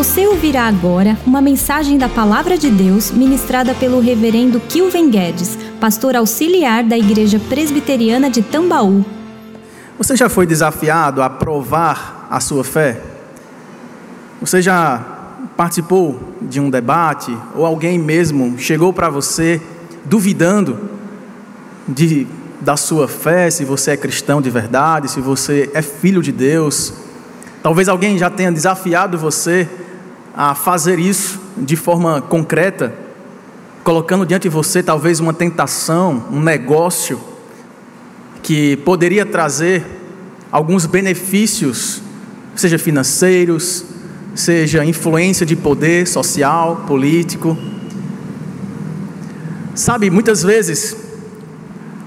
Você ouvirá agora uma mensagem da Palavra de Deus ministrada pelo Reverendo Kilven Guedes, pastor auxiliar da Igreja Presbiteriana de Tambaú. Você já foi desafiado a provar a sua fé? Você já participou de um debate ou alguém mesmo chegou para você duvidando de, da sua fé, se você é cristão de verdade, se você é filho de Deus? Talvez alguém já tenha desafiado você a fazer isso de forma concreta, colocando diante de você talvez uma tentação, um negócio que poderia trazer alguns benefícios, seja financeiros, seja influência de poder social, político. Sabe, muitas vezes,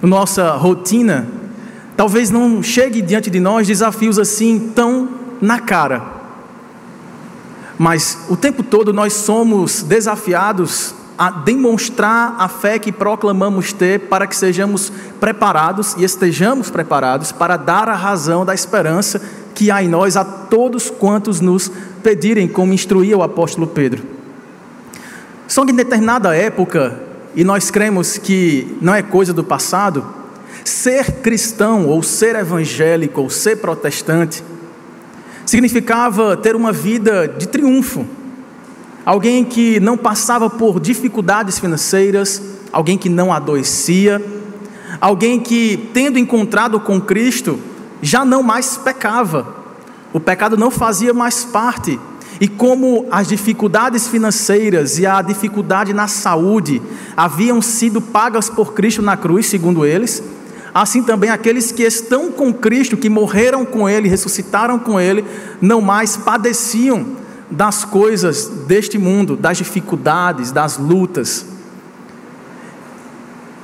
nossa rotina, talvez não chegue diante de nós desafios assim tão na cara. Mas o tempo todo nós somos desafiados a demonstrar a fé que proclamamos ter para que sejamos preparados e estejamos preparados para dar a razão da esperança que há em nós a todos quantos nos pedirem, como instruía o apóstolo Pedro. Só que em determinada época, e nós cremos que não é coisa do passado, ser cristão ou ser evangélico ou ser protestante significava ter uma vida de triunfo, alguém que não passava por dificuldades financeiras, alguém que não adoecia, alguém que, tendo encontrado com Cristo, já não mais pecava, o pecado não fazia mais parte. E como as dificuldades financeiras e a dificuldade na saúde haviam sido pagas por Cristo na cruz, segundo eles, assim também aqueles que estão com Cristo, que morreram com Ele, ressuscitaram com Ele, não mais padeciam das coisas deste mundo, das dificuldades, das lutas.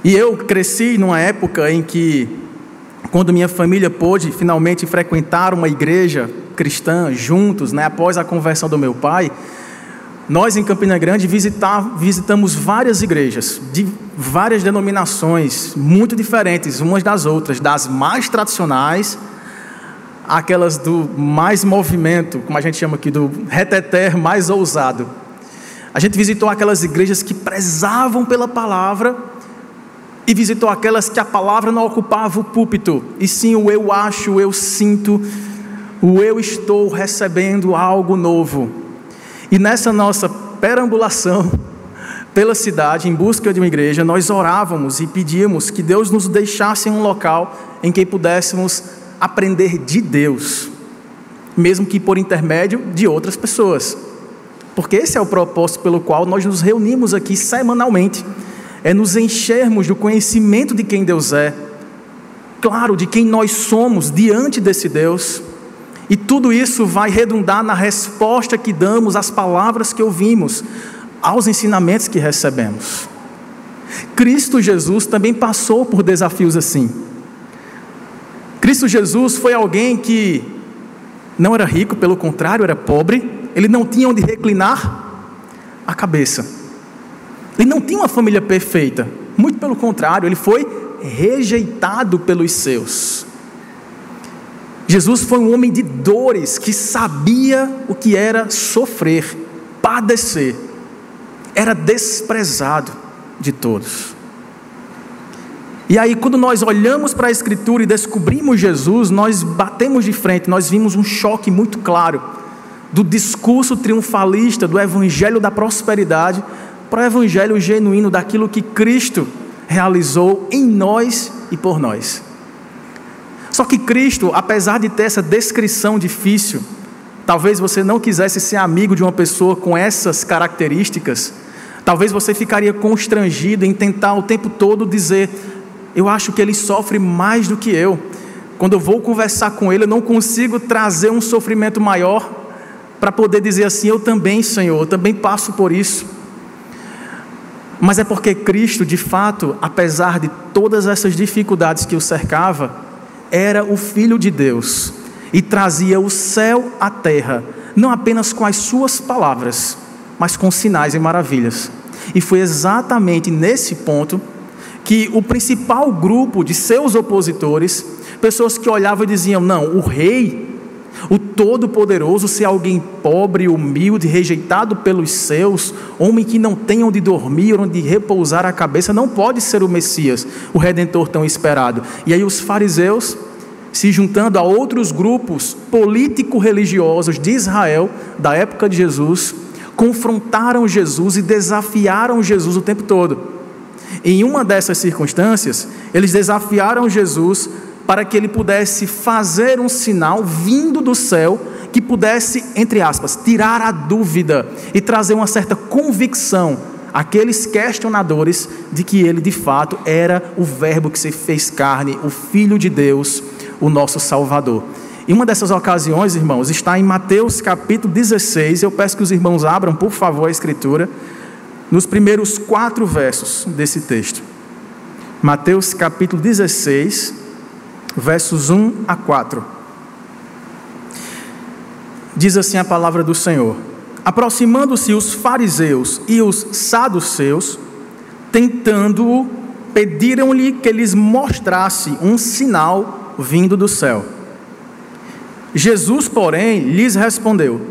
E eu cresci numa época em que, quando minha família pôde finalmente frequentar uma igreja cristã juntos, né, após a conversão do meu pai, nós em Campina Grande visitar, visitamos várias igrejas de várias denominações, muito diferentes umas das outras, das mais tradicionais, aquelas do mais movimento, como a gente chama aqui, do reteter mais ousado. A gente visitou aquelas igrejas que prezavam pela palavra e visitou aquelas que a palavra não ocupava o púlpito, e sim o eu acho, o eu sinto, o eu estou recebendo algo novo. E nessa nossa perambulação pela cidade em busca de uma igreja, nós orávamos e pedíamos que Deus nos deixasse um local em que pudéssemos aprender de Deus, mesmo que por intermédio de outras pessoas. Porque esse é o propósito pelo qual nós nos reunimos aqui semanalmente, é nos enchermos do conhecimento de quem Deus é, claro, de quem nós somos diante desse Deus e tudo isso vai redundar na resposta que damos às palavras que ouvimos, aos ensinamentos que recebemos. Cristo Jesus também passou por desafios assim. Cristo Jesus foi alguém que não era rico, pelo contrário, era pobre, ele não tinha onde reclinar a cabeça. Ele não tinha uma família perfeita, muito pelo contrário, ele foi rejeitado pelos seus. Jesus foi um homem de dores que sabia o que era sofrer, padecer. Era desprezado de todos. E aí, quando nós olhamos para a Escritura e descobrimos Jesus, nós batemos de frente, nós vimos um choque muito claro do discurso triunfalista do Evangelho da prosperidade para o Evangelho genuíno daquilo que Cristo realizou em nós e por nós. Só que Cristo, apesar de ter essa descrição difícil, talvez você não quisesse ser amigo de uma pessoa com essas características, talvez você ficaria constrangido em tentar o tempo todo dizer: Eu acho que ele sofre mais do que eu. Quando eu vou conversar com ele, eu não consigo trazer um sofrimento maior para poder dizer assim: Eu também, Senhor, eu também passo por isso. Mas é porque Cristo, de fato, apesar de todas essas dificuldades que o cercava, era o Filho de Deus e trazia o céu à terra, não apenas com as suas palavras, mas com sinais e maravilhas. E foi exatamente nesse ponto que o principal grupo de seus opositores, pessoas que olhavam e diziam: não, o rei, O Todo-Poderoso ser alguém pobre, humilde, rejeitado pelos seus, homem que não tem onde dormir, onde repousar a cabeça, não pode ser o Messias, o Redentor tão esperado. E aí os fariseus, se juntando a outros grupos político-religiosos de Israel, da época de Jesus, confrontaram Jesus e desafiaram Jesus o tempo todo. Em uma dessas circunstâncias, eles desafiaram Jesus para que ele pudesse fazer um sinal vindo do céu que pudesse, entre aspas, tirar a dúvida e trazer uma certa convicção àqueles questionadores de que ele de fato era o Verbo que se fez carne, o Filho de Deus, o nosso Salvador. E uma dessas ocasiões, irmãos, está em Mateus capítulo 16. Eu peço que os irmãos abram, por favor, a Escritura, nos primeiros quatro versos desse texto. Mateus capítulo 16, versos 1 a 4. Diz assim a palavra do Senhor: Aproximando-se os fariseus e os saduceus, tentando-o, pediram-lhe que lhes mostrasse um sinal vindo do céu. Jesus, porém, lhes respondeu: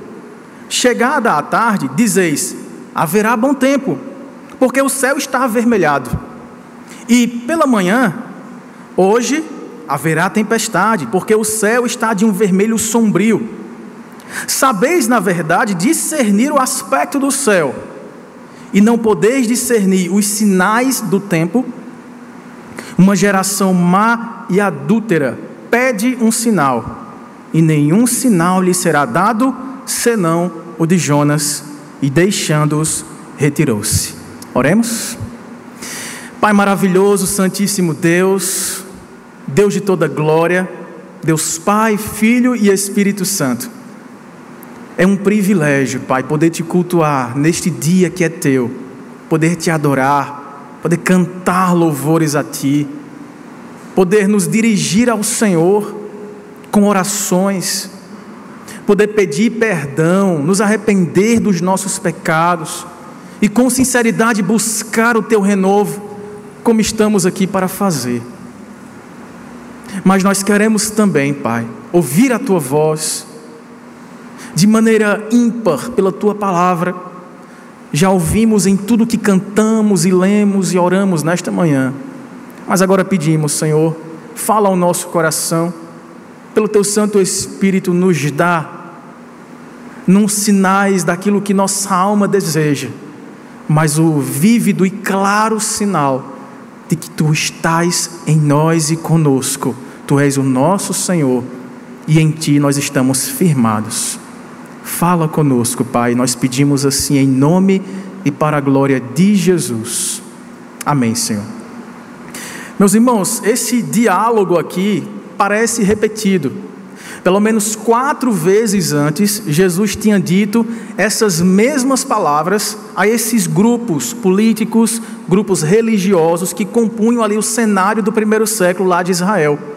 Chegada a tarde, dizeis: haverá bom tempo, porque o céu está avermelhado. E pela manhã, hoje haverá tempestade, porque o céu está de um vermelho sombrio. Sabeis, na verdade, discernir o aspecto do céu, e não podeis discernir os sinais do tempo? Uma geração má e adúltera pede um sinal, e nenhum sinal lhe será dado, senão o de Jonas, e deixando-os, retirou-se. Oremos. Pai maravilhoso, Santíssimo Deus, Deus de toda glória, Deus Pai, Filho e Espírito Santo. É um privilégio, Pai, poder te cultuar neste dia que é teu, poder te adorar, poder cantar louvores a ti, poder nos dirigir ao Senhor com orações, poder pedir perdão, nos arrepender dos nossos pecados e com sinceridade buscar o teu renovo, como estamos aqui para fazer. Mas nós queremos também, Pai, ouvir a tua voz de maneira ímpar pela tua palavra. Já ouvimos em tudo que cantamos e lemos e oramos nesta manhã. Mas agora pedimos, Senhor, fala ao nosso coração, pelo teu Santo Espírito nos dá num sinais daquilo que nossa alma deseja, mas o vívido e claro sinal de que tu estás em nós e conosco Tu és o nosso Senhor e em Ti nós estamos firmados. Fala conosco, Pai, nós pedimos assim em nome e para a glória de Jesus. Amém, Senhor. Meus irmãos, esse diálogo aqui parece repetido. Pelo menos quatro vezes antes, Jesus tinha dito essas mesmas palavras a esses grupos políticos, grupos religiosos que compunham ali o cenário do primeiro século lá de Israel.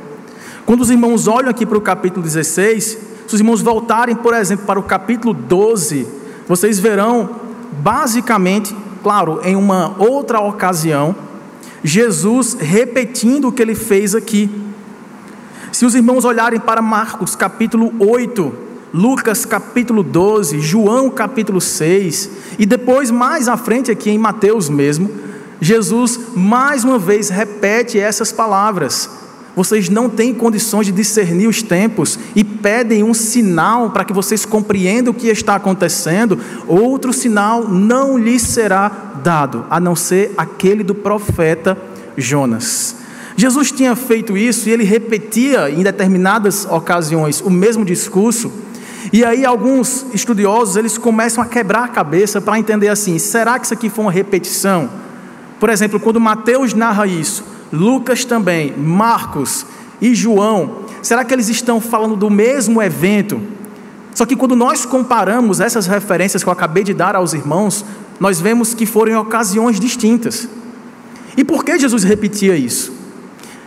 Quando os irmãos olham aqui para o capítulo 16, se os irmãos voltarem, por exemplo, para o capítulo 12, vocês verão, basicamente, claro, em uma outra ocasião, Jesus repetindo o que ele fez aqui. Se os irmãos olharem para Marcos capítulo 8, Lucas capítulo 12, João capítulo 6, e depois mais à frente aqui em Mateus mesmo, Jesus mais uma vez repete essas palavras. Vocês não têm condições de discernir os tempos e pedem um sinal para que vocês compreendam o que está acontecendo. Outro sinal não lhes será dado, a não ser aquele do profeta Jonas. Jesus tinha feito isso e ele repetia em determinadas ocasiões o mesmo discurso. E aí alguns estudiosos eles começam a quebrar a cabeça para entender assim: será que isso aqui foi uma repetição? Por exemplo, quando Mateus narra isso, Lucas também, Marcos e João, será que eles estão falando do mesmo evento? Só que quando nós comparamos essas referências que eu acabei de dar aos irmãos, nós vemos que foram em ocasiões distintas. E por que Jesus repetia isso?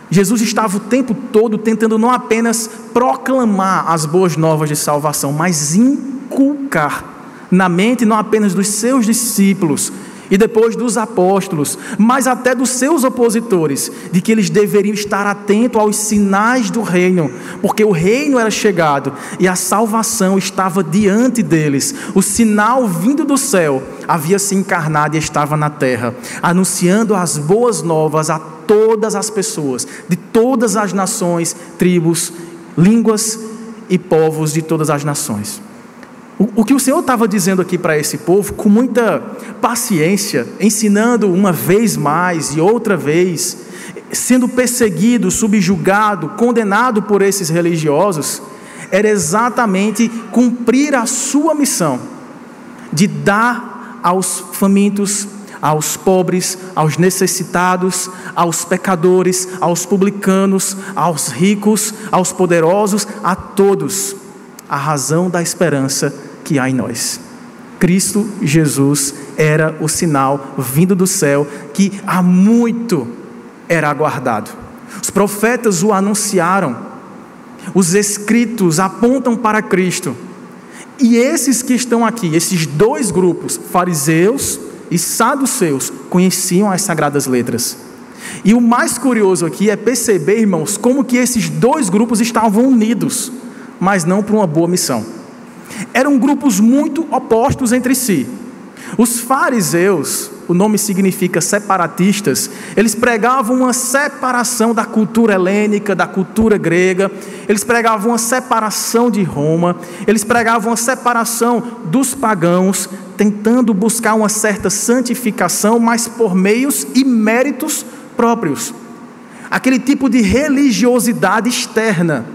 Jesus estava o tempo todo tentando não apenas proclamar as boas novas de salvação, mas inculcar na mente não apenas dos seus discípulos e depois dos apóstolos, mas até dos seus opositores, de que eles deveriam estar atentos aos sinais do reino, porque o reino era chegado e a salvação estava diante deles. O sinal vindo do céu havia se encarnado e estava na terra, anunciando as boas novas a todas as pessoas, de todas as nações, tribos, línguas e povos de todas as nações. O, que o Senhor estava dizendo aqui para esse povo, com muita paciência, ensinando uma vez mais e outra vez, sendo perseguido, subjugado, condenado por esses religiosos, era exatamente cumprir a sua missão de dar aos famintos, aos pobres, aos necessitados, aos pecadores, aos publicanos, aos ricos, aos poderosos, a todos, a razão da esperança que há em nós. Cristo Jesus era o sinal vindo do céu que há muito era aguardado. Os profetas o anunciaram, os escritos apontam para Cristo. E esses que estão aqui, esses dois grupos, fariseus e saduceus, conheciam as sagradas letras. E o mais curioso aqui é perceber, irmãos, como que esses dois grupos estavam unidos, mas não para uma boa missão eram grupos muito opostos entre si. Os fariseus, o nome significa separatistas, eles pregavam uma separação da cultura helênica, da cultura grega, eles pregavam uma separação de Roma, eles pregavam uma separação dos pagãos, tentando buscar uma certa santificação, mas por meios e méritos próprios. Aquele tipo de religiosidade externa,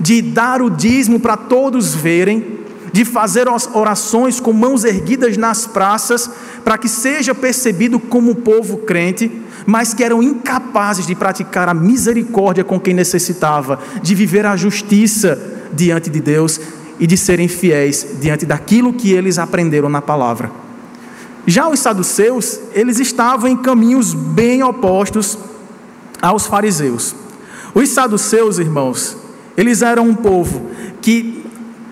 de dar o dízimo para todos verem, de fazer orações com mãos erguidas nas praças, para que seja percebido como povo crente, mas que eram incapazes de praticar a misericórdia com quem necessitava, de viver a justiça diante de Deus e de serem fiéis diante daquilo que eles aprenderam na palavra. Já os saduceus, eles estavam em caminhos bem opostos aos fariseus. Os saduceus, irmãos, eles eram um povo que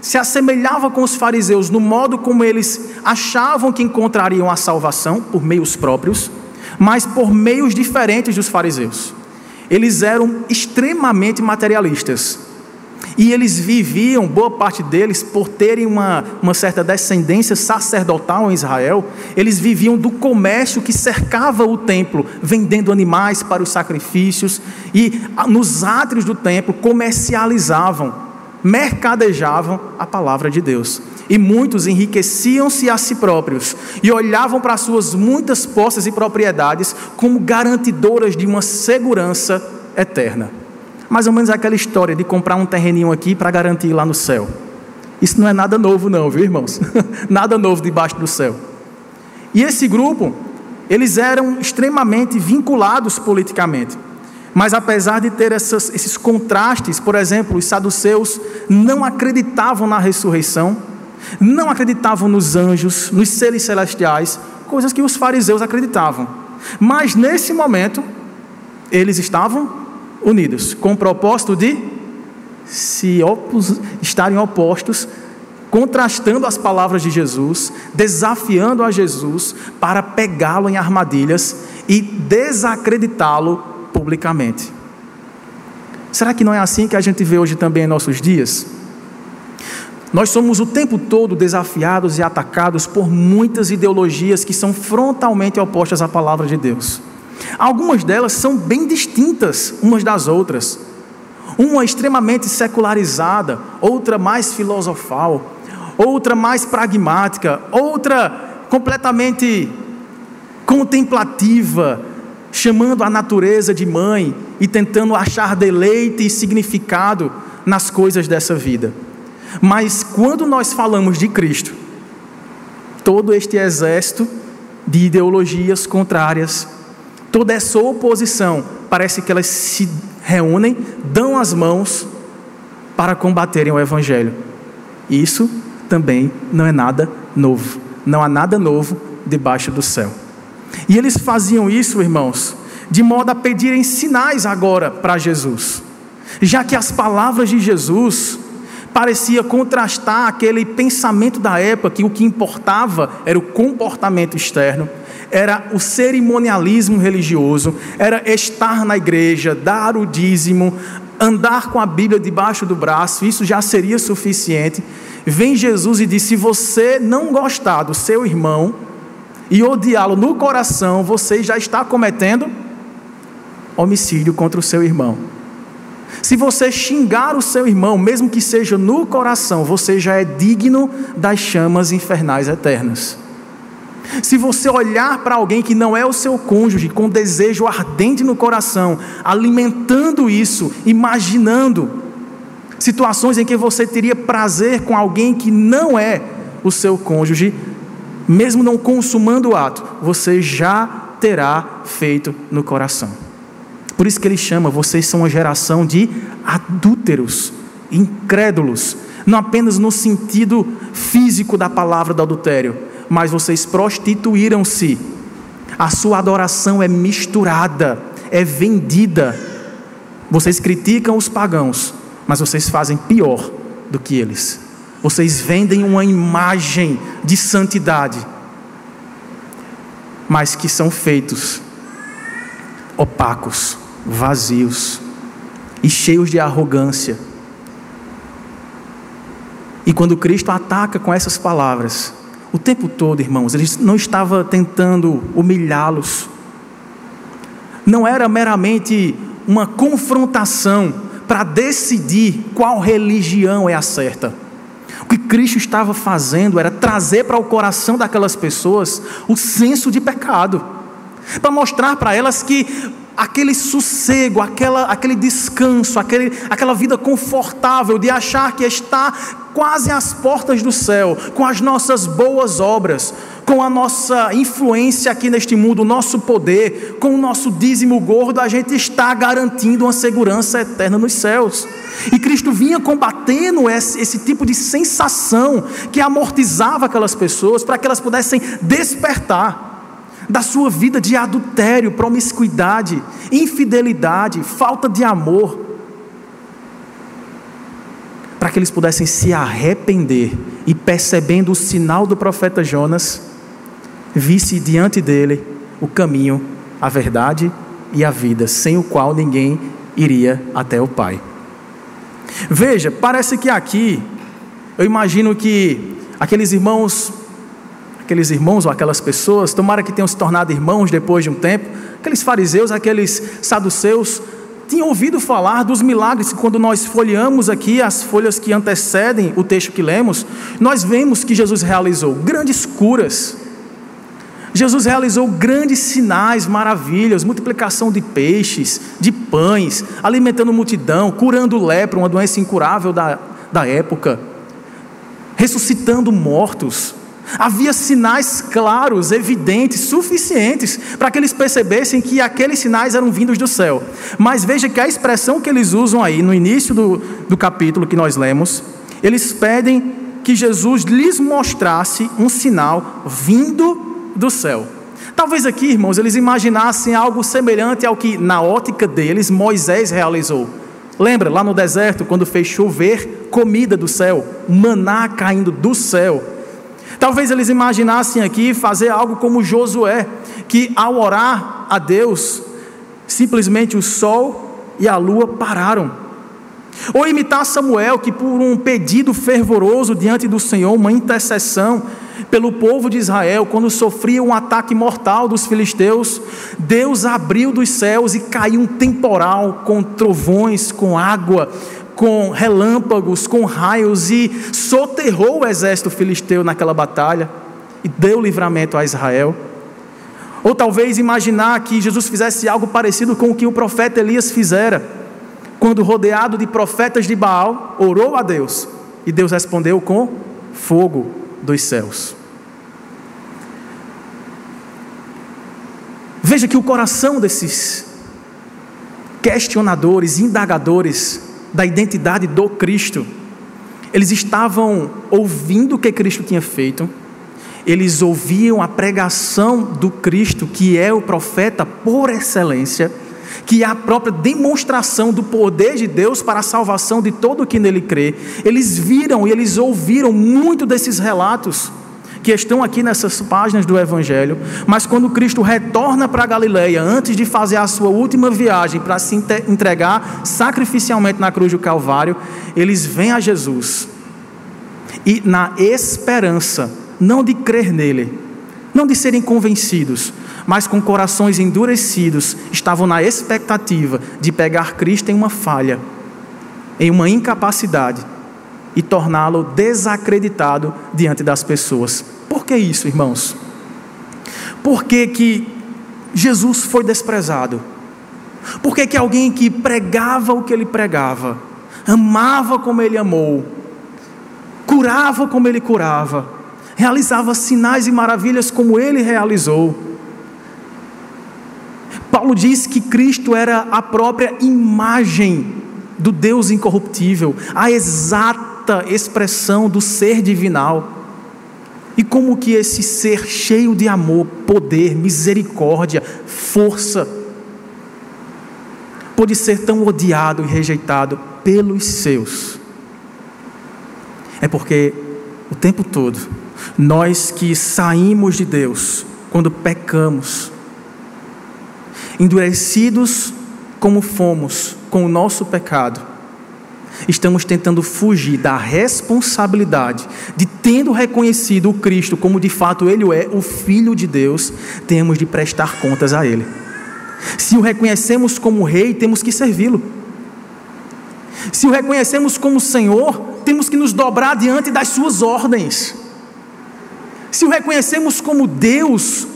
se assemelhava com os fariseus no modo como eles achavam que encontrariam a salvação por meios próprios, mas por meios diferentes dos fariseus. Eles eram extremamente materialistas. E eles viviam, boa parte deles, por terem uma, uma certa descendência sacerdotal em Israel, eles viviam do comércio que cercava o templo, vendendo animais para os sacrifícios, e nos átrios do templo comercializavam mercadejavam a palavra de Deus. E muitos enriqueciam-se a si próprios e olhavam para suas muitas posses e propriedades como garantidoras de uma segurança eterna. Mais ou menos aquela história de comprar um terreninho aqui para garantir lá no céu. Isso não é nada novo, não, viu, irmãos? nada novo debaixo do céu. E esse grupo, eles eram extremamente vinculados politicamente. Mas apesar de ter essas, esses contrastes, por exemplo, os saduceus não acreditavam na ressurreição, não acreditavam nos anjos, nos seres celestiais, coisas que os fariseus acreditavam. Mas nesse momento, eles estavam unidos, com o propósito de se opos, estarem opostos, contrastando as palavras de Jesus, desafiando a Jesus para pegá-lo em armadilhas e desacreditá-lo publicamente. Será que não é assim que a gente vê hoje também em nossos dias? Nós somos o tempo todo desafiados e atacados por muitas ideologias que são frontalmente opostas à palavra de Deus. Algumas delas são bem distintas umas das outras. Uma extremamente secularizada, outra mais filosofal, outra mais pragmática, outra completamente contemplativa, chamando a natureza de mãe e tentando achar deleite e significado nas coisas dessa vida. Mas quando nós falamos de Cristo, todo este exército de ideologias contrárias, toda essa oposição, parece que elas se reúnem, dão as mãos para combaterem o Evangelho. Isso também não é nada novo. Não há nada novo debaixo do céu. E eles faziam isso, irmãos, de modo a pedirem sinais agora para Jesus, já que as palavras de Jesus parecia contrastar aquele pensamento da época que o que importava era o comportamento externo, era o cerimonialismo religioso, era estar na igreja, dar o dízimo, andar com a Bíblia debaixo do braço, isso já seria suficiente. Vem Jesus e diz: se você não gostar do seu irmão e odiá-lo no coração, você já está cometendo homicídio contra o seu irmão. Se você xingar o seu irmão, mesmo que seja no coração, você já é digno das chamas infernais eternas. Se você olhar para alguém que não é o seu cônjuge, com desejo ardente no coração, alimentando isso, imaginando situações em que você teria prazer com alguém que não é o seu cônjuge, mesmo não consumando o ato, você já terá feito no coração. Por isso que ele chama, vocês são uma geração de adúlteros, incrédulos, não apenas no sentido físico da palavra do adultério, mas vocês prostituíram-se. A sua adoração é misturada, é vendida. Vocês criticam os pagãos, mas vocês fazem pior do que eles. Vocês vendem uma imagem de santidade, mas que são feitos opacos, vazios e cheios de arrogância. E quando Cristo ataca com essas palavras, o tempo todo, irmãos, ele não estava tentando humilhá-los. Não era meramente uma confrontação para decidir qual religião é a certa. O que Cristo estava fazendo era trazer para o coração daquelas pessoas o senso de pecado, para mostrar para elas que aquele sossego, aquela, aquele descanso, aquele, aquela vida confortável de achar que está quase às portas do céu, com as nossas boas obras, com a nossa influência aqui neste mundo, o nosso poder, com o nosso dízimo gordo, a gente está garantindo uma segurança eterna nos céus. E Cristo vinha combatendo esse, esse tipo de sensação que amortizava aquelas pessoas para que elas pudessem despertar da sua vida de adultério, promiscuidade, infidelidade, falta de amor, para que eles pudessem se arrepender e, percebendo o sinal do profeta Jonas, visse diante dele o caminho, a verdade e a vida, sem o qual ninguém iria até o Pai. Veja, parece que aqui, eu imagino que aqueles irmãos aqueles irmãos ou aquelas pessoas, tomara que tenham se tornado irmãos depois de um tempo, aqueles fariseus, aqueles saduceus, tinham ouvido falar dos milagres que quando nós folheamos aqui as folhas que antecedem o texto que lemos, nós vemos que Jesus realizou grandes curas. Jesus realizou grandes sinais, maravilhas, multiplicação de peixes, de pães, alimentando multidão, curando lepra, uma doença incurável da, da época, ressuscitando mortos, Havia sinais claros, evidentes, suficientes para que eles percebessem que aqueles sinais eram vindos do céu. Mas veja que a expressão que eles usam aí no início do, do capítulo que nós lemos, eles pedem que Jesus lhes mostrasse um sinal vindo do céu. Talvez aqui, irmãos, eles imaginassem algo semelhante ao que, na ótica deles, Moisés realizou. Lembra, lá no deserto, quando fez chover comida do céu, maná caindo do céu. Talvez eles imaginassem aqui fazer algo como Josué, que ao orar a Deus, simplesmente o sol e a lua pararam. Ou imitar Samuel, que por um pedido fervoroso diante do Senhor, uma intercessão pelo povo de Israel, quando sofria um ataque mortal dos filisteus, Deus abriu dos céus e caiu um temporal com trovões, com água, com relâmpagos, com raios e soterrou o exército filisteu naquela batalha e deu livramento a Israel. Ou talvez imaginar que Jesus fizesse algo parecido com o que o profeta Elias fizera, quando rodeado de profetas de Baal, orou a Deus e Deus respondeu com fogo dos céus. Veja que o coração desses questionadores, indagadores, da identidade do Cristo. Eles estavam ouvindo o que Cristo tinha feito, eles ouviam a pregação do Cristo, que é o profeta por excelência, que é a própria demonstração do poder de Deus para a salvação de todo o que nele crê. Eles viram e eles ouviram muito desses relatos que estão aqui nessas páginas do Evangelho, mas quando Cristo retorna para Galileia, antes de fazer a sua última viagem para se entregar sacrificialmente na cruz do Calvário, eles vêm a Jesus e na esperança, não de crer nele, não de serem convencidos, mas com corações endurecidos, estavam na expectativa de pegar Cristo em uma falha, em uma incapacidade e torná-lo desacreditado diante das pessoas. Por que isso, irmãos? Por que, que Jesus foi desprezado? Por que, que alguém que pregava o que ele pregava, amava como ele amou, curava como ele curava, realizava sinais e maravilhas como ele realizou. Paulo diz que Cristo era a própria imagem do Deus incorruptível, a exata expressão do ser divinal. E como que esse ser cheio de amor, poder, misericórdia, força, pode ser tão odiado e rejeitado pelos seus? É porque o tempo todo, nós que saímos de Deus, quando pecamos, endurecidos como fomos com o nosso pecado, estamos tentando fugir da responsabilidade de, tendo reconhecido o Cristo como de fato Ele é, o Filho de Deus, temos de prestar contas a Ele. Se o reconhecemos como Rei, temos que servi-lo. Se o reconhecemos como Senhor, temos que nos dobrar diante das Suas ordens. Se o reconhecemos como Deus,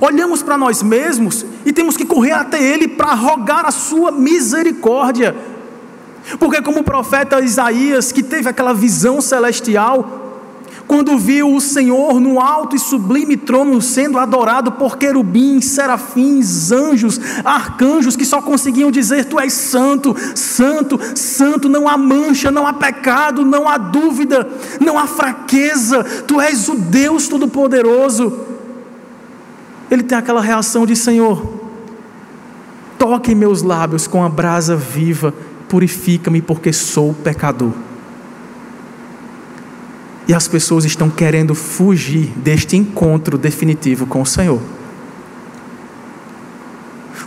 olhamos para nós mesmos e temos que correr até Ele para rogar a Sua misericórdia. Porque, como o profeta Isaías, que teve aquela visão celestial, quando viu o Senhor no alto e sublime trono sendo adorado por querubins, serafins, anjos, arcanjos que só conseguiam dizer: Tu és santo, santo, santo, não há mancha, não há pecado, não há dúvida, não há fraqueza, Tu és o Deus Todo-Poderoso. Ele tem aquela reação de: Senhor, toque meus lábios com a brasa viva, purifica-me, porque sou pecador. E as pessoas estão querendo fugir deste encontro definitivo com o Senhor.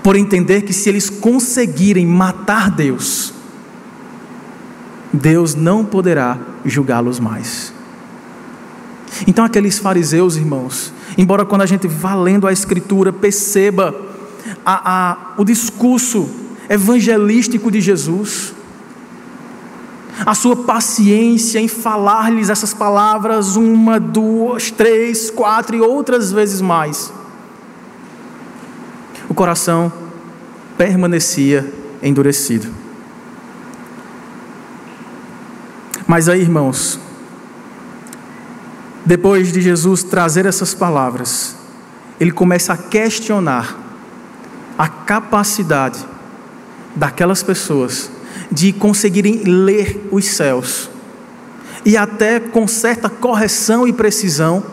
Por entender que se eles conseguirem matar Deus, Deus não poderá julgá-los mais. Então, aqueles fariseus, irmãos, embora quando a gente vá lendo a Escritura, perceba a, a, o discurso evangelístico de Jesus, a sua paciência em falar-lhes essas palavras uma, duas, três, quatro e outras vezes mais. O coração permanecia endurecido. Mas aí, irmãos, depois de Jesus trazer essas palavras, ele começa a questionar a capacidade daquelas pessoas de conseguirem ler os céus e até com certa correção e precisão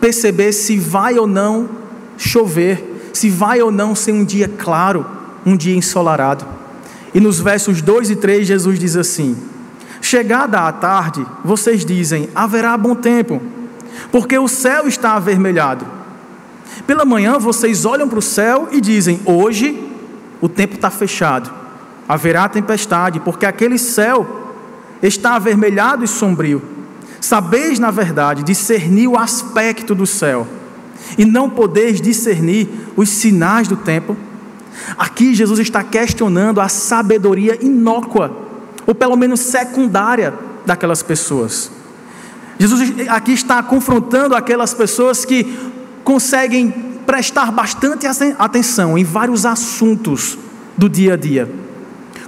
perceber se vai ou não chover, se vai ou não ser um dia claro, um dia ensolarado. E nos versos 2 e 3 Jesus diz assim: Chegada a tarde, vocês dizem: haverá bom tempo, porque o céu está avermelhado. Pela manhã vocês olham para o céu e dizem: hoje o tempo está fechado haverá tempestade, porque aquele céu está avermelhado e sombrio. Sabeis, na verdade, discernir o aspecto do céu, e não podeis discernir os sinais do tempo. Aqui Jesus está questionando a sabedoria inócua, ou pelo menos secundária, daquelas pessoas. Jesus aqui está confrontando aquelas pessoas que conseguem prestar bastante atenção em vários assuntos do dia a dia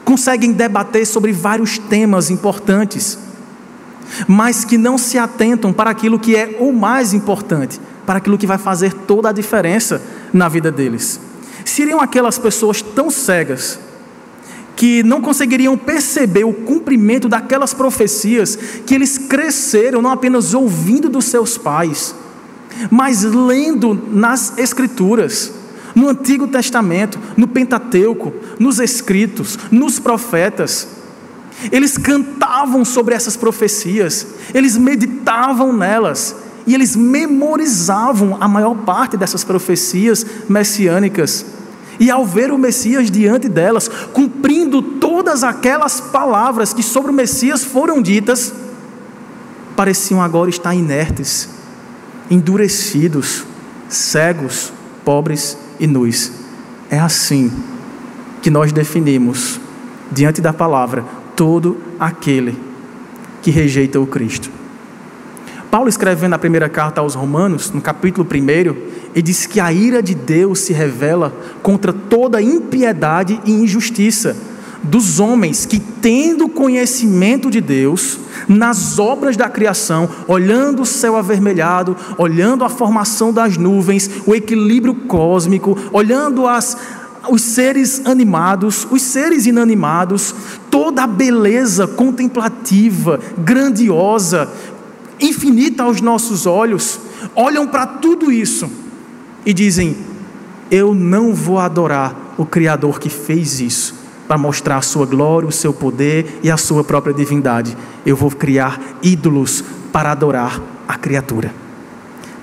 conseguem debater sobre vários temas importantes, mas que não se atentam para aquilo que é o mais importante, para aquilo que vai fazer toda a diferença na vida deles. Seriam aquelas pessoas tão cegas que não conseguiriam perceber o cumprimento daquelas profecias que eles cresceram não apenas ouvindo dos seus pais, mas lendo nas Escrituras no Antigo Testamento, no Pentateuco, nos escritos, nos profetas. Eles cantavam sobre essas profecias, eles meditavam nelas e eles memorizavam a maior parte dessas profecias messiânicas. E ao ver o Messias diante delas, cumprindo todas aquelas palavras que sobre o Messias foram ditas, pareciam agora estar inertes, endurecidos, cegos, pobres e nus. É assim que nós definimos, diante da palavra, todo aquele que rejeita o Cristo. Paulo, escrevendo a primeira carta aos Romanos, no capítulo 1, ele diz que a ira de Deus se revela contra toda impiedade e injustiça dos homens que, tendo conhecimento de Deus, nas obras da criação, olhando o céu avermelhado, olhando a formação das nuvens, o equilíbrio cósmico, olhando as, os seres animados, os seres inanimados, toda a beleza contemplativa, grandiosa, infinita aos nossos olhos, olham para tudo isso e dizem: Eu não vou adorar o Criador que fez isso para mostrar a sua glória, o seu poder e a sua própria divindade. Eu vou criar ídolos para adorar a criatura.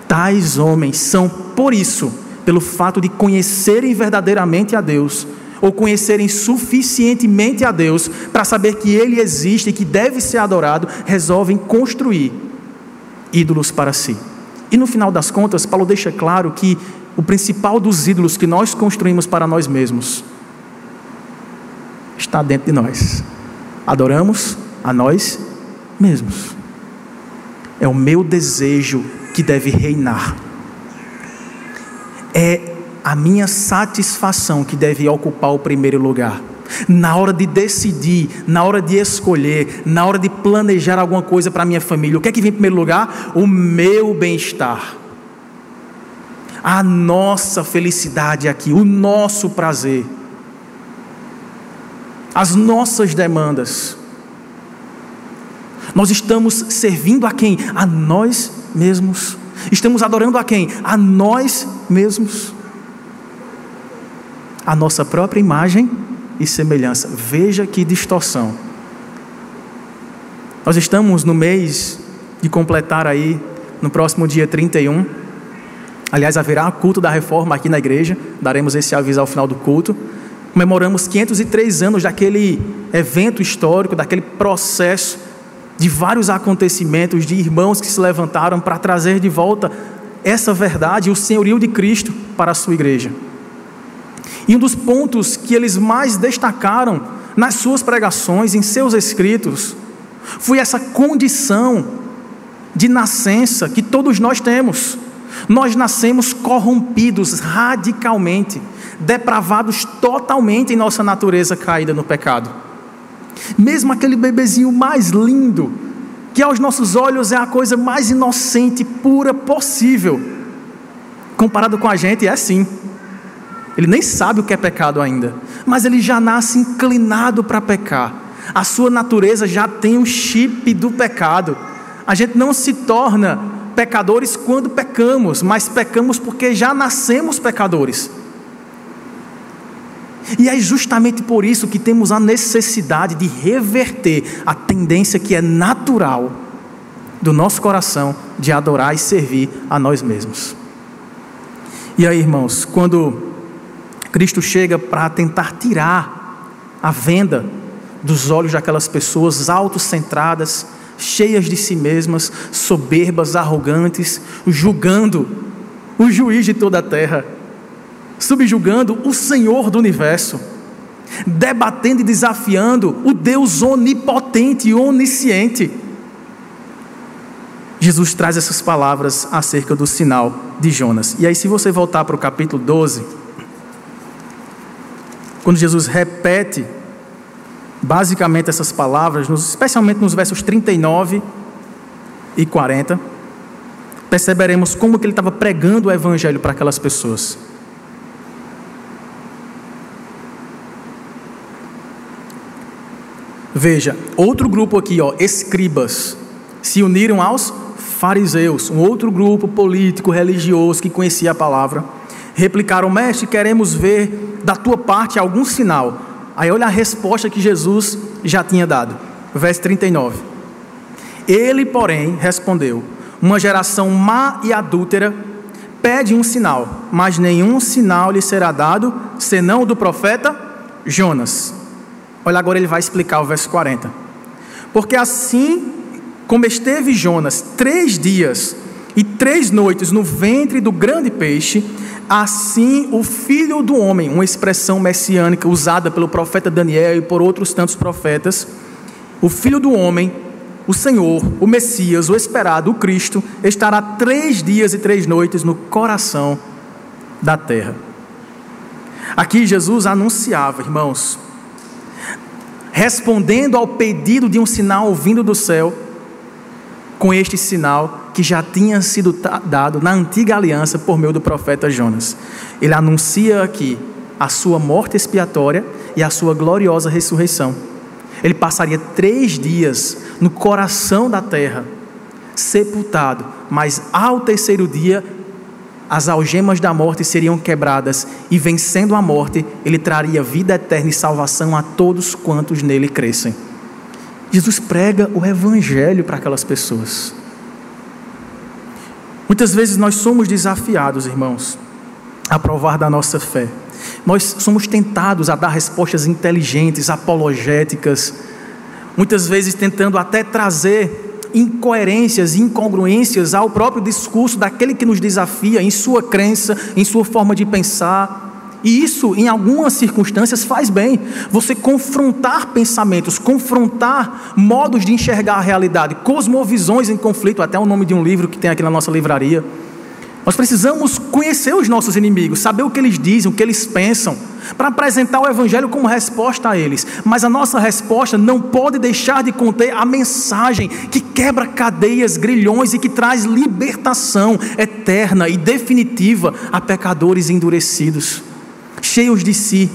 Tais homens são, por isso, pelo fato de conhecerem verdadeiramente a Deus, ou conhecerem suficientemente a Deus para saber que Ele existe e que deve ser adorado, resolvem construir ídolos para si. E no final das contas, Paulo deixa claro que o principal dos ídolos que nós construímos para nós mesmos está dentro de nós. Adoramos a nós mesmos. É o meu desejo que deve reinar. É a minha satisfação que deve ocupar o primeiro lugar. Na hora de decidir, na hora de escolher, na hora de planejar alguma coisa para minha família, o que é que vem em primeiro lugar? O meu bem-estar. A nossa felicidade aqui, o nosso prazer as nossas demandas. Nós estamos servindo a quem? A nós mesmos. Estamos adorando a quem? A nós mesmos. A nossa própria imagem e semelhança. Veja que distorção. Nós estamos no mês de completar aí, no próximo dia 31. Aliás, haverá culto da reforma aqui na igreja. Daremos esse aviso ao final do culto comemoramos 503 anos daquele evento histórico, daquele processo de vários acontecimentos, de irmãos que se levantaram para trazer de volta essa verdade, o senhorio de Cristo para a sua igreja. E um dos pontos que eles mais destacaram nas suas pregações, em seus escritos, foi essa condição de nascença que todos nós temos. Nós nascemos corrompidos radicalmente depravados totalmente em nossa natureza caída no pecado. Mesmo aquele bebezinho mais lindo, que aos nossos olhos é a coisa mais inocente e pura possível, comparado com a gente, é assim. Ele nem sabe o que é pecado ainda, mas ele já nasce inclinado para pecar. A sua natureza já tem o chip do pecado. A gente não se torna pecadores quando pecamos, mas pecamos porque já nascemos pecadores. E é justamente por isso que temos a necessidade de reverter a tendência que é natural do nosso coração de adorar e servir a nós mesmos. E aí, irmãos, quando Cristo chega para tentar tirar a venda dos olhos daquelas pessoas autocentradas, cheias de si mesmas, soberbas, arrogantes, julgando o juiz de toda a terra, subjugando o Senhor do universo, debatendo e desafiando o Deus onipotente e onisciente. Jesus traz essas palavras acerca do sinal de Jonas. E aí, se você voltar para o capítulo 12, quando Jesus repete basicamente essas palavras, especialmente nos versos 39 e 40, perceberemos como que ele estava pregando o evangelho para aquelas pessoas. Veja, outro grupo aqui, ó, escribas, se uniram aos fariseus, um outro grupo político, religioso que conhecia a palavra, Replicaram, mestre, queremos ver da tua parte algum sinal. Aí olha a resposta que Jesus já tinha dado. Verso 39. Ele, porém, respondeu: Uma geração má e adúltera pede um sinal, mas nenhum sinal lhe será dado, senão o do profeta Jonas. Olha, agora ele vai explicar o verso 40. Porque assim como esteve Jonas três dias e três noites no ventre do grande peixe, assim o filho do homem, uma expressão messiânica usada pelo profeta Daniel e por outros tantos profetas, o filho do homem, o Senhor, o Messias, o esperado, o Cristo, estará três dias e três noites no coração da terra. Aqui Jesus anunciava, irmãos, respondendo ao pedido de um sinal vindo do céu, com este sinal que já tinha sido dado na antiga aliança por meio do profeta Jonas. Ele anuncia aqui a sua morte expiatória e a sua gloriosa ressurreição. Ele passaria três dias no coração da terra, sepultado, mas ao terceiro dia as algemas da morte seriam quebradas e vencendo a morte, ele traria vida eterna e salvação a todos quantos nele crescem. Jesus prega o evangelho para aquelas pessoas. Muitas vezes nós somos desafiados, irmãos, a provar da nossa fé. Nós somos tentados a dar respostas inteligentes, apologéticas, muitas vezes tentando até trazer incoerências, incongruências ao próprio discurso daquele que nos desafia em sua crença, em sua forma de pensar. E isso, em algumas circunstâncias, faz bem. Você confrontar pensamentos, confrontar modos de enxergar a realidade, cosmovisões em conflito, até o nome de um livro que tem aqui na nossa livraria. Nós precisamos conhecer os nossos inimigos, saber o que eles dizem, o que eles pensam, para apresentar o Evangelho como resposta a eles. Mas a nossa resposta não pode deixar de conter a mensagem que quebra cadeias, grilhões e que traz libertação eterna e definitiva a pecadores endurecidos cheios de si,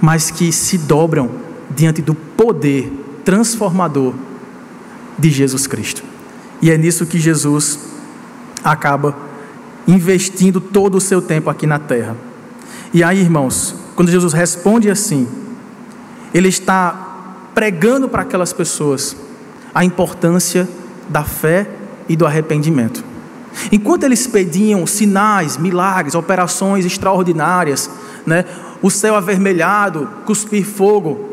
mas que se dobram diante do poder transformador de Jesus Cristo. E é nisso que Jesus acaba investindo todo o seu tempo aqui na terra. E aí, irmãos, quando Jesus responde assim, ele está pregando para aquelas pessoas a importância da fé e do arrependimento. Enquanto eles pediam sinais, milagres, operações extraordinárias, né, o céu avermelhado, cuspir fogo,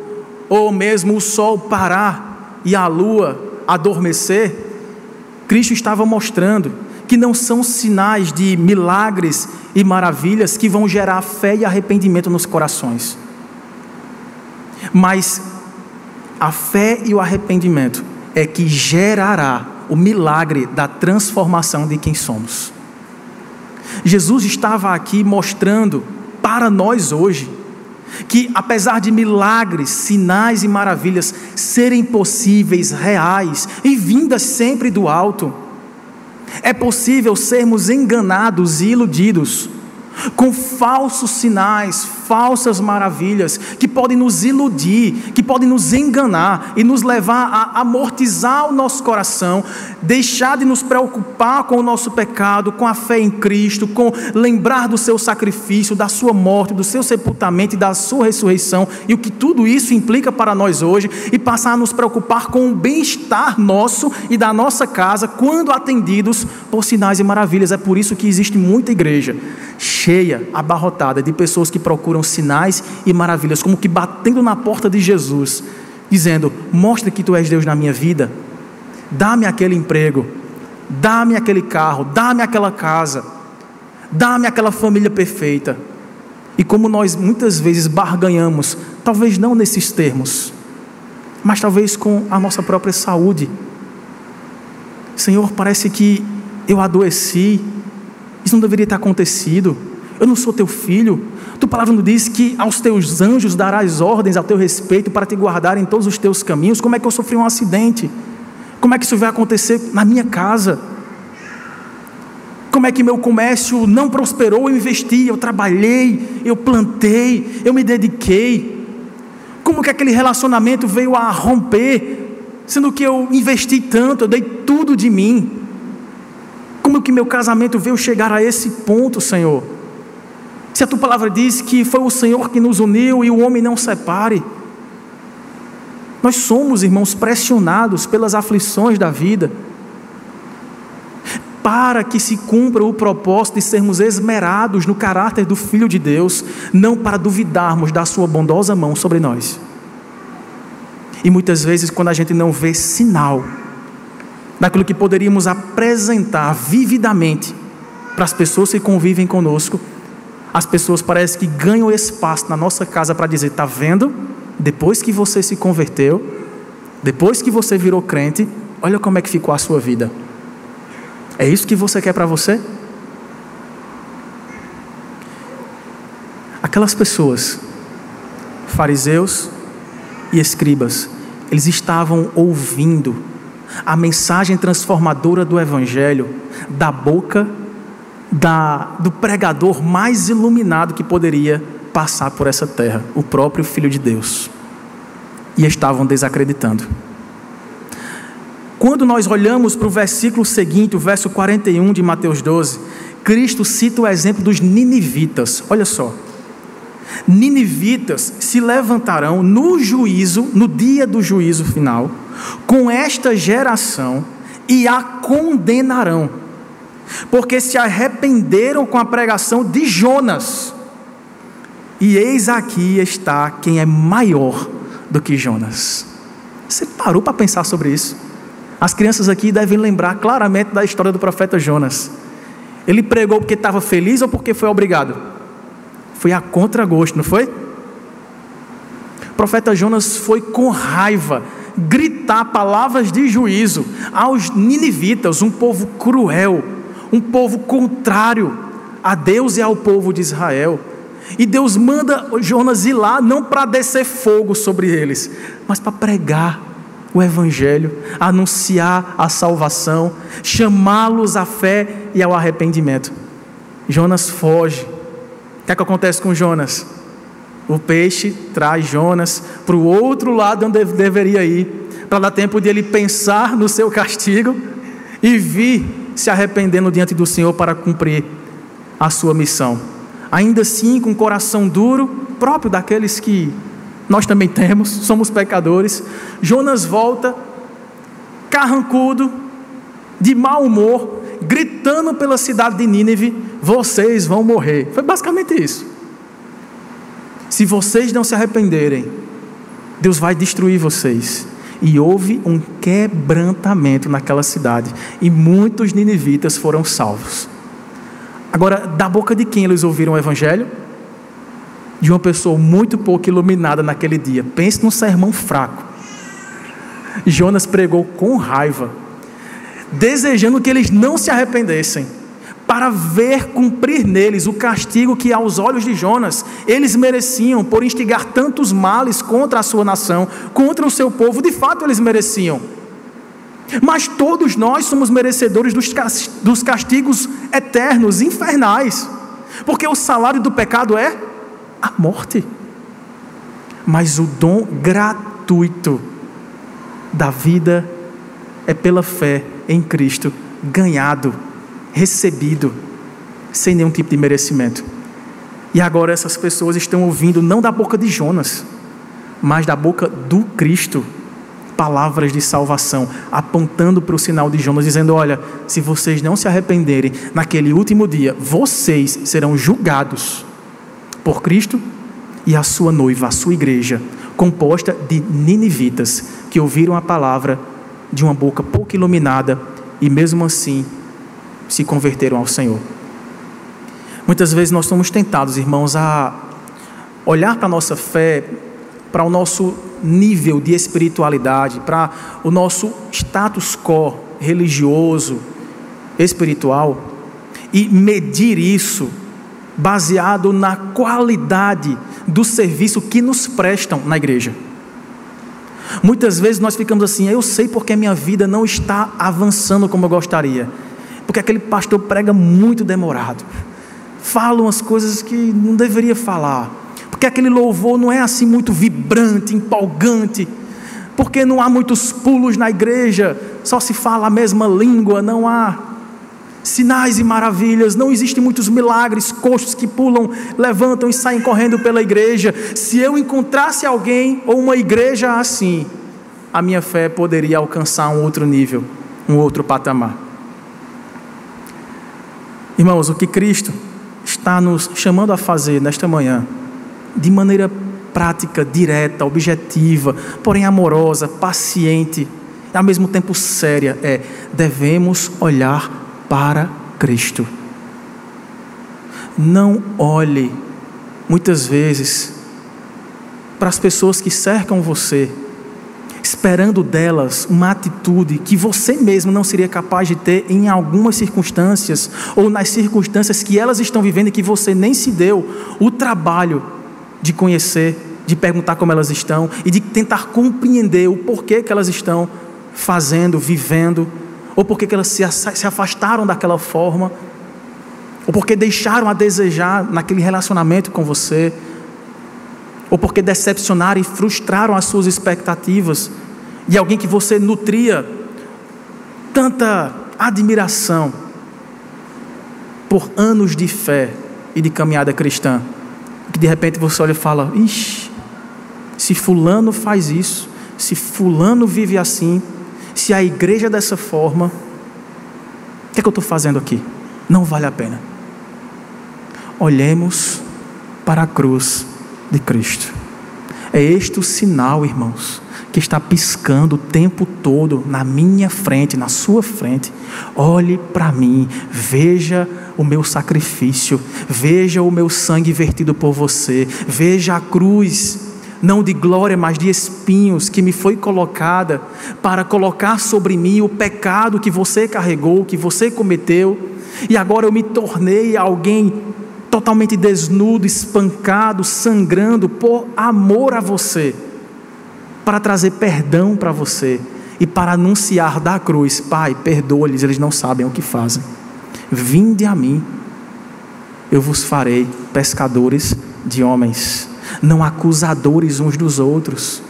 ou mesmo o sol parar e a lua adormecer, Cristo estava mostrando que não são sinais de milagres e maravilhas que vão gerar fé e arrependimento nos corações, mas a fé e o arrependimento é que gerará o milagre da transformação de quem somos. Jesus estava aqui mostrando para nós hoje que, apesar de milagres, sinais e maravilhas serem possíveis, reais e vindas sempre do alto, é possível sermos enganados e iludidos com falsos sinais, falsas maravilhas que podem nos iludir, que podem nos enganar e nos levar a amortizar o nosso coração, deixar de nos preocupar com o nosso pecado, com a fé em Cristo, com lembrar do seu sacrifício, da sua morte, do seu sepultamento e da sua ressurreição e o que tudo isso implica para nós hoje e passar a nos preocupar com o bem-estar nosso e da nossa casa quando atendidos por sinais e maravilhas. É por isso que existe muita igreja cheia, abarrotada de pessoas que procuram sinais e maravilhas, como que batendo na porta de Jesus, dizendo: Mostra que tu és Deus na minha vida, dá-me aquele emprego, dá-me aquele carro, dá-me aquela casa, dá-me aquela família perfeita. E como nós muitas vezes barganhamos, talvez não nesses termos, mas talvez com a nossa própria saúde. Senhor, parece que eu adoeci, isso não deveria ter acontecido. Eu não sou teu filho. Tua palavra não diz que aos teus anjos darás ordens a teu respeito para te guardar em todos os teus caminhos. Como é que eu sofri um acidente? Como é que isso vai acontecer na minha casa? Como é que meu comércio não prosperou? Eu investi, eu trabalhei, eu plantei, eu me dediquei. Como que aquele relacionamento veio a romper, sendo que eu investi tanto, eu dei tudo de mim? Como que meu casamento veio chegar a esse ponto, Senhor? Se a tua palavra diz que foi o Senhor que nos uniu e o homem não separe. Nós somos, irmãos, pressionados pelas aflições da vida, para que se cumpra o propósito de sermos esmerados no caráter do Filho de Deus, não para duvidarmos da Sua bondosa mão sobre nós. E muitas vezes, quando a gente não vê sinal daquilo que poderíamos apresentar vividamente para as pessoas que convivem conosco, as pessoas parecem que ganham espaço na nossa casa para dizer: está vendo? Depois que você se converteu, depois que você virou crente, olha como é que ficou a sua vida. É isso que você quer para você? Aquelas pessoas, fariseus e escribas, eles estavam ouvindo a mensagem transformadora do Evangelho da boca da, do pregador mais iluminado que poderia passar por essa terra, o próprio Filho de Deus. E estavam desacreditando. Quando nós olhamos para o versículo seguinte, o verso 41 de Mateus 12, Cristo cita o exemplo dos ninivitas. Olha só. Ninivitas se levantarão no juízo, no dia do juízo final, com esta geração e a condenarão, porque se arrependeram com a pregação de Jonas. E eis aqui está quem é maior do que Jonas. Você parou para pensar sobre isso? As crianças aqui devem lembrar claramente da história do profeta Jonas. Ele pregou porque estava feliz ou porque foi obrigado? Foi a contragosto, não foi? O profeta Jonas foi com raiva gritar palavras de juízo aos ninivitas, um povo cruel, um povo contrário a Deus e ao povo de Israel. E Deus manda Jonas ir lá não para descer fogo sobre eles, mas para pregar o Evangelho, anunciar a salvação, chamá-los à fé e ao arrependimento. Jonas foge. O que, é que acontece com Jonas? O peixe traz Jonas para o outro lado onde deveria ir, para dar tempo de ele pensar no seu castigo e vir se arrependendo diante do Senhor para cumprir a sua missão. Ainda assim, com o coração duro, próprio daqueles que nós também temos, somos pecadores. Jonas volta, carrancudo, de mau humor, gritando pela cidade de Nínive: vocês vão morrer. Foi basicamente isso. Se vocês não se arrependerem, Deus vai destruir vocês. E houve um quebrantamento naquela cidade, e muitos ninivitas foram salvos. Agora, da boca de quem eles ouviram o evangelho? de uma pessoa muito pouco iluminada naquele dia. Pense num sermão fraco. Jonas pregou com raiva, desejando que eles não se arrependessem, para ver cumprir neles o castigo que, aos olhos de Jonas, eles mereciam por instigar tantos males contra a sua nação, contra o seu povo. De fato, eles mereciam. Mas todos nós somos merecedores dos castigos eternos, infernais, porque o salário do pecado é a morte. Mas o dom gratuito da vida é pela fé em Cristo, ganhado, recebido, sem nenhum tipo de merecimento. E agora essas pessoas estão ouvindo não da boca de Jonas, mas da boca do Cristo, palavras de salvação, apontando para o sinal de Jonas, dizendo: Olha, se vocês não se arrependerem, naquele último dia, vocês serão julgados por Cristo e a sua noiva, a sua igreja, composta de ninivitas que ouviram a palavra de uma boca pouco iluminada e mesmo assim se converteram ao Senhor. Muitas vezes nós somos tentados, irmãos, a olhar para a nossa fé, para o nosso nível de espiritualidade, para o nosso status quo religioso, espiritual, e medir isso baseado na qualidade do serviço que nos prestam na igreja. Muitas vezes nós ficamos assim, eu sei porque a minha vida não está avançando como eu gostaria, porque aquele pastor prega muito demorado, fala umas coisas que não deveria falar, porque aquele louvor não é assim muito vibrante, empolgante, porque não há muitos pulos na igreja, só se fala a mesma língua, não há sinais e maravilhas, não existem muitos milagres, coxos que pulam, levantam e saem correndo pela igreja. Se eu encontrasse alguém ou uma igreja assim, a minha fé poderia alcançar um outro nível, um outro patamar. Irmãos, o que Cristo está nos chamando a fazer nesta manhã, de maneira prática, direta, objetiva, porém amorosa, paciente, e ao mesmo tempo séria, é: devemos olhar para Cristo. Não olhe, muitas vezes, para as pessoas que cercam você, esperando delas uma atitude que você mesmo não seria capaz de ter em algumas circunstâncias, ou nas circunstâncias que elas estão vivendo e que você nem se deu o trabalho de conhecer, de perguntar como elas estão e de tentar compreender o porquê que elas estão fazendo, vivendo, ou porque elas se afastaram daquela forma, ou porque deixaram a desejar naquele relacionamento com você, ou porque decepcionaram e frustraram as suas expectativas, e alguém que você nutria tanta admiração por anos de fé e de caminhada cristã, que de repente você olha e fala: Ixi, se Fulano faz isso, se Fulano vive assim, se a igreja é dessa forma, o que é que eu estou fazendo aqui? Não vale a pena. Olhemos para a cruz de Cristo. É este o sinal, irmãos, que está piscando o tempo todo na minha frente, na sua frente. Olhe para mim, veja o meu sacrifício, veja o meu sangue vertido por você, veja a cruz não de glória, mas de espinhos, que me foi colocada para colocar sobre mim o pecado que você carregou, que você cometeu, e agora eu me tornei alguém totalmente desnudo, espancado, sangrando por amor a você, para trazer perdão para você e para anunciar da cruz: Pai, perdoa-lhes, eles não sabem o que fazem. Vinde a mim, eu vos farei pescadores de homens não acusadores uns dos outros,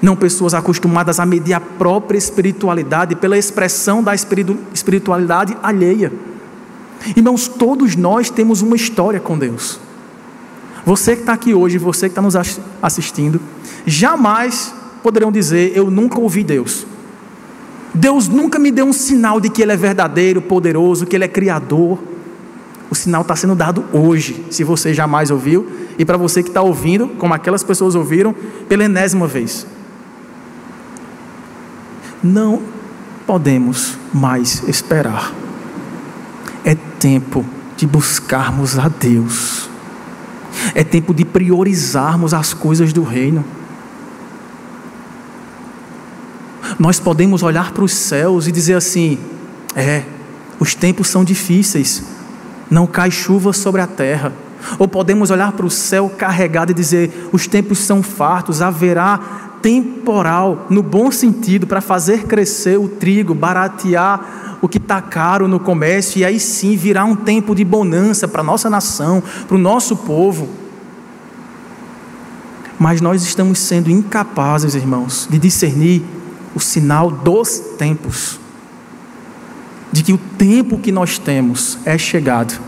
não pessoas acostumadas a medir a própria espiritualidade pela expressão da espiritualidade alheia. Irmãos, todos nós temos uma história com Deus. Você que está aqui hoje, você que está nos assistindo, jamais poderão dizer: Eu nunca ouvi Deus. Deus nunca me deu um sinal de que Ele é verdadeiro, poderoso, que Ele é criador. O sinal está sendo dado hoje, se você jamais ouviu, e para você que está ouvindo, como aquelas pessoas ouviram, pela enésima vez. Não podemos mais esperar. É tempo de buscarmos a Deus. É tempo de priorizarmos as coisas do reino. Nós podemos olhar para os céus e dizer assim: é, os tempos são difíceis, não cai chuva sobre a terra. Ou podemos olhar para o céu carregado e dizer: os tempos são fartos, haverá temporal, no bom sentido, para fazer crescer o trigo, baratear o que está caro no comércio, e aí sim virá um tempo de bonança para a nossa nação, para o nosso povo. Mas nós estamos sendo incapazes, irmãos, de discernir o sinal dos tempos de que o tempo que nós temos é chegado.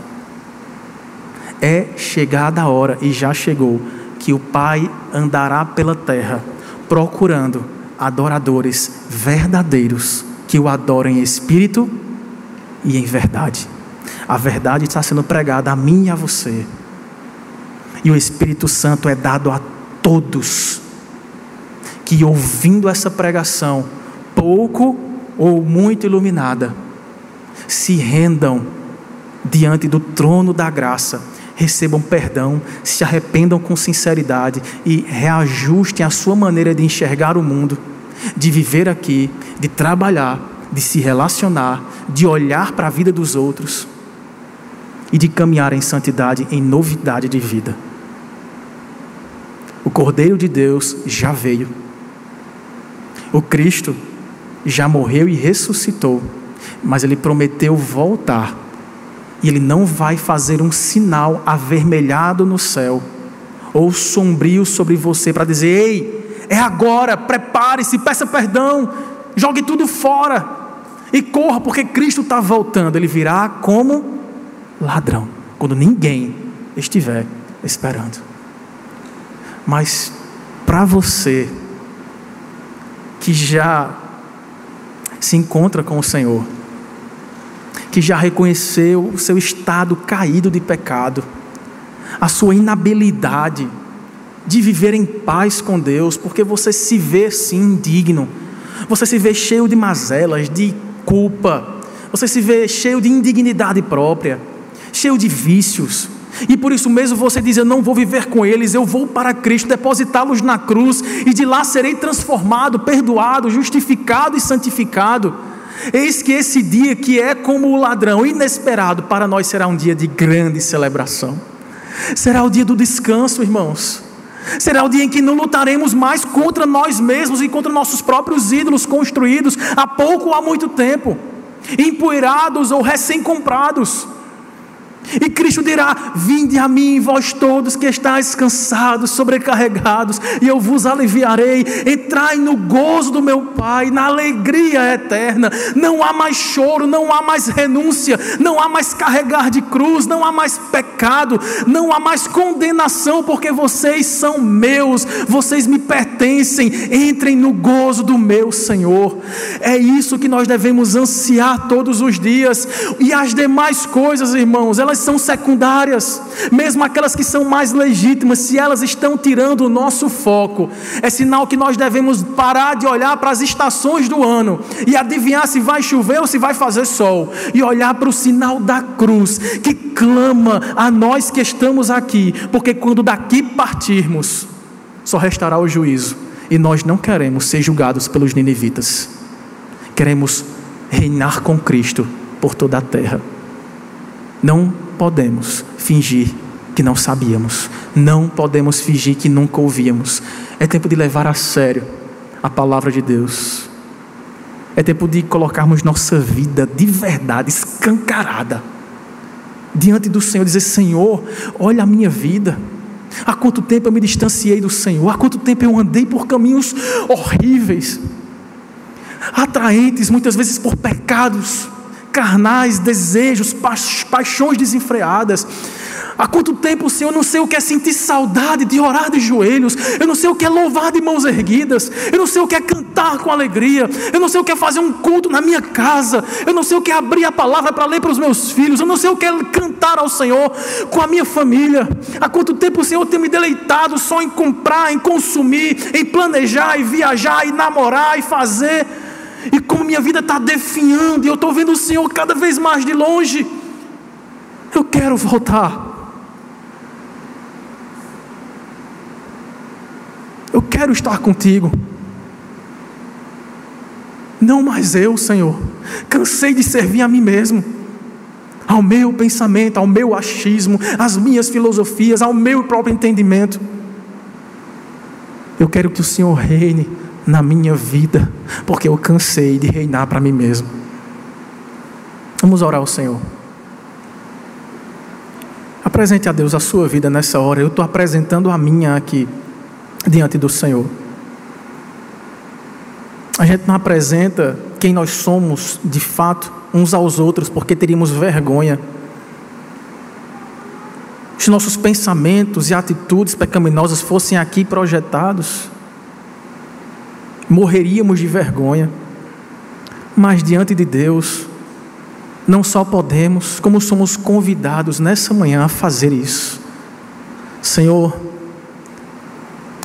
É chegada a hora, e já chegou, que o Pai andará pela terra procurando adoradores verdadeiros que o adorem em espírito e em verdade. A verdade está sendo pregada a mim e a você. E o Espírito Santo é dado a todos que, ouvindo essa pregação, pouco ou muito iluminada, se rendam diante do trono da graça, recebam perdão, se arrependam com sinceridade e reajustem a sua maneira de enxergar o mundo, de viver aqui, de trabalhar, de se relacionar, de olhar para a vida dos outros e de caminhar em santidade, em novidade de vida. O Cordeiro de Deus já veio. O Cristo já morreu e ressuscitou mas ele prometeu voltar. E ele não vai fazer um sinal avermelhado no céu ou sombrio sobre você para dizer: "Ei, é agora, prepare-se, peça perdão, jogue tudo fora". e corra, porque Cristo está voltando. Ele virá como ladrão, quando ninguém estiver esperando. Mas para você que já se encontra com o Senhor, que já reconheceu o seu estado caído de pecado, a sua inabilidade de viver em paz com Deus, porque você se vê sim indigno, você se vê cheio de mazelas, de culpa, você se vê cheio de indignidade própria, cheio de vícios, e por isso mesmo você diz: Eu não vou viver com eles, eu vou para Cristo, depositá-los na cruz, e de lá serei transformado, perdoado, justificado e santificado. Eis que esse dia, que é como o ladrão, inesperado, para nós será um dia de grande celebração. Será o dia do descanso, irmãos. Será o dia em que não lutaremos mais contra nós mesmos e contra nossos próprios ídolos construídos há pouco ou há muito tempo, empoeirados ou recém-comprados. E Cristo dirá: Vinde a mim, vós todos que estáis cansados, sobrecarregados, e eu vos aliviarei. Entrai no gozo do meu Pai, na alegria eterna. Não há mais choro, não há mais renúncia, não há mais carregar de cruz, não há mais pecado, não há mais condenação, porque vocês são meus, vocês me pertencem. Entrem no gozo do meu Senhor. É isso que nós devemos ansiar todos os dias, e as demais coisas, irmãos, elas são secundárias, mesmo aquelas que são mais legítimas, se elas estão tirando o nosso foco, é sinal que nós devemos parar de olhar para as estações do ano e adivinhar se vai chover ou se vai fazer sol, e olhar para o sinal da cruz, que clama a nós que estamos aqui, porque quando daqui partirmos, só restará o juízo, e nós não queremos ser julgados pelos ninivitas, queremos reinar com Cristo por toda a terra. Não podemos fingir que não sabíamos, não podemos fingir que nunca ouvíamos. É tempo de levar a sério a palavra de Deus. É tempo de colocarmos nossa vida de verdade escancarada diante do Senhor, dizer: Senhor, olha a minha vida. Há quanto tempo eu me distanciei do Senhor? Há quanto tempo eu andei por caminhos horríveis, atraentes, muitas vezes por pecados carnais, desejos, paixões desenfreadas. Há quanto tempo, Senhor, eu não sei o que é sentir saudade de orar de joelhos, eu não sei o que é louvar de mãos erguidas, eu não sei o que é cantar com alegria, eu não sei o que é fazer um culto na minha casa, eu não sei o que é abrir a palavra para ler para os meus filhos, eu não sei o que é cantar ao Senhor com a minha família. Há quanto tempo, Senhor, eu tenho me deleitado só em comprar, em consumir, em planejar, e viajar, e namorar, e fazer e como minha vida está definhando, e eu estou vendo o Senhor cada vez mais de longe, eu quero voltar. Eu quero estar contigo. Não mais eu, Senhor. Cansei de servir a mim mesmo, ao meu pensamento, ao meu achismo, às minhas filosofias, ao meu próprio entendimento. Eu quero que o Senhor reine na minha vida, porque eu cansei de reinar para mim mesmo. Vamos orar ao Senhor. Apresente a Deus a sua vida nessa hora. Eu estou apresentando a minha aqui, diante do Senhor. A gente não apresenta quem nós somos de fato uns aos outros porque teríamos vergonha. Se nossos pensamentos e atitudes pecaminosas fossem aqui projetados, morreríamos de vergonha. Mas diante de Deus, não só podemos, como somos convidados nessa manhã a fazer isso. Senhor,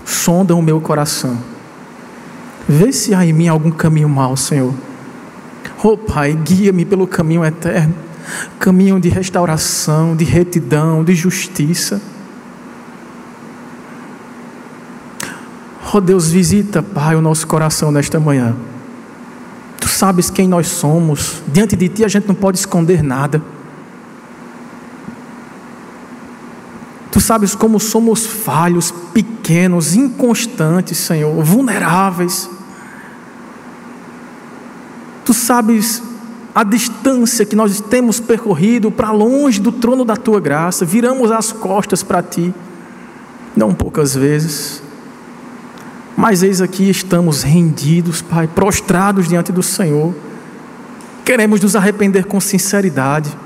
sonda o meu coração. Vê se há em mim algum caminho mau, Senhor. Oh Pai, guia-me pelo caminho eterno, caminho de restauração, de retidão, de justiça. Oh Deus, visita, Pai, o nosso coração nesta manhã. Tu sabes quem nós somos. Diante de Ti a gente não pode esconder nada. Tu sabes como somos falhos, pequenos, inconstantes, Senhor, vulneráveis. Tu sabes a distância que nós temos percorrido para longe do trono da tua graça, viramos as costas para ti, não poucas vezes. Mas eis aqui estamos rendidos, Pai, prostrados diante do Senhor. Queremos nos arrepender com sinceridade.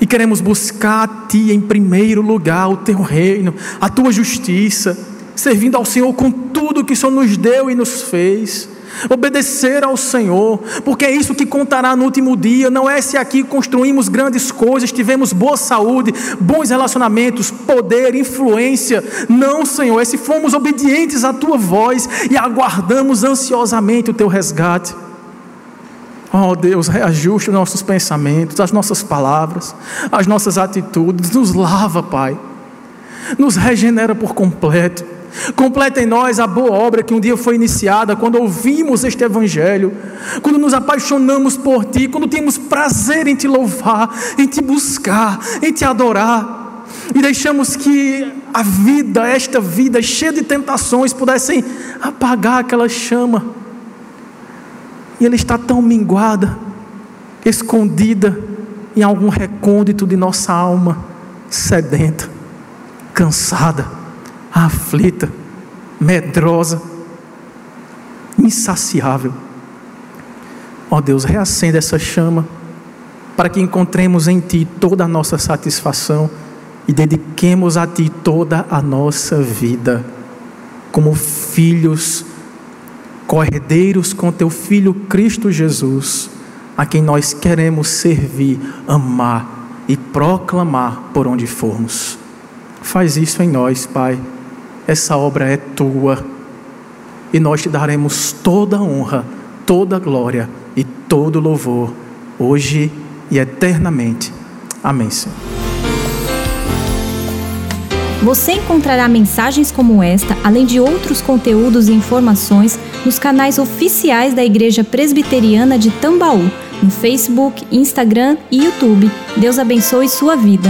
E queremos buscar a Ti em primeiro lugar, o Teu reino, a Tua justiça, servindo ao Senhor com tudo que o Senhor nos deu e nos fez. Obedecer ao Senhor, porque é isso que contará no último dia. Não é se aqui construímos grandes coisas, tivemos boa saúde, bons relacionamentos, poder, influência. Não, Senhor, é se fomos obedientes à tua voz e aguardamos ansiosamente o teu resgate. Oh Deus, reajuste os nossos pensamentos, as nossas palavras, as nossas atitudes, nos lava, Pai, nos regenera por completo. Completa em nós a boa obra que um dia foi iniciada quando ouvimos este Evangelho, quando nos apaixonamos por Ti, quando temos prazer em Te louvar, em Te buscar, em Te adorar, e deixamos que a vida, esta vida cheia de tentações, pudessem apagar aquela chama, e ela está tão minguada, escondida em algum recôndito de nossa alma, sedenta, cansada aflita, medrosa, insaciável. Ó oh Deus, reacenda essa chama para que encontremos em Ti toda a nossa satisfação e dediquemos a Ti toda a nossa vida, como filhos, cordeiros com Teu Filho Cristo Jesus, a quem nós queremos servir, amar e proclamar por onde formos. Faz isso em nós, Pai essa obra é tua e nós te daremos toda a honra, toda a glória e todo o louvor, hoje e eternamente. Amém, Senhor. Você encontrará mensagens como esta, além de outros conteúdos e informações, nos canais oficiais da Igreja Presbiteriana de Tambaú, no Facebook, Instagram e YouTube. Deus abençoe sua vida.